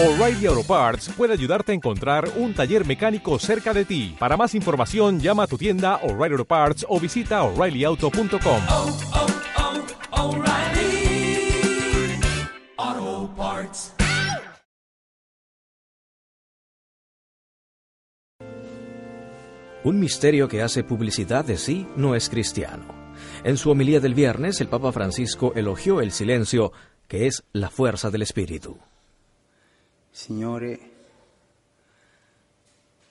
O'Reilly Auto Parts puede ayudarte a encontrar un taller mecánico cerca de ti. Para más información, llama a tu tienda O'Reilly Auto Parts o visita oreillyauto.com. oh, oh, Parts. Un misterio que hace publicidad de sí no es cristiano. En su homilía del viernes, el Papa Francisco elogió el silencio, que es la fuerza del Espíritu. Signore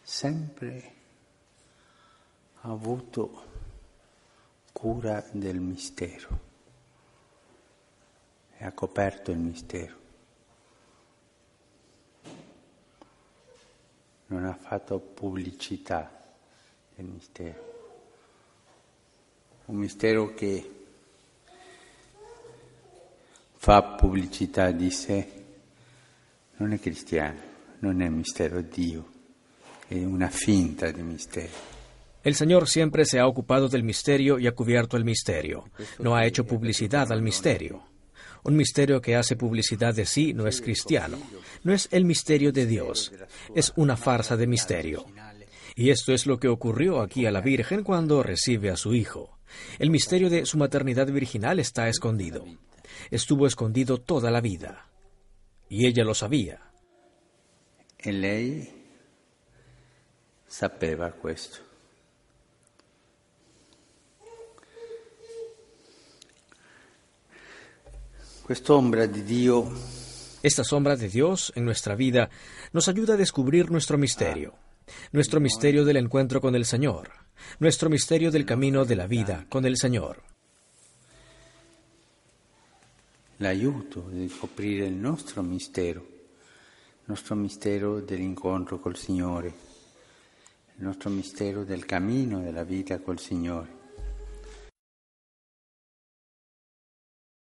sempre ha avuto cura del mistero e ha coperto il mistero. Non ha fatto pubblicità del mistero. Un mistero che fa pubblicità di sé non è cristiano, non è mistero Dio, è una finta di mistero. El Señor siempre se ha ocupado del misterio y ha cubierto el misterio. No ha hecho publicidad al misterio. Un misterio que hace publicidad de sí no es cristiano. No es el misterio de Dios. Es una farsa de misterio. Y esto es lo que ocurrió aquí a la Virgen cuando recibe a su Hijo. El misterio de su maternidad virginal está escondido. Estuvo escondido toda la vida. Y ella lo sabía. E lei sapeva questo. Quest'ombra di Dio Esta sombra de Dios en nuestra vida nos ayuda a descubrir nuestro misterio, nuestro misterio del encuentro con el Señor, nuestro misterio del camino de la vida con el Señor. L'aiuto di scoprire il nostro mistero, il nostro mistero dell'incontro col Signore, il nostro mistero del cammino della vita col Signore.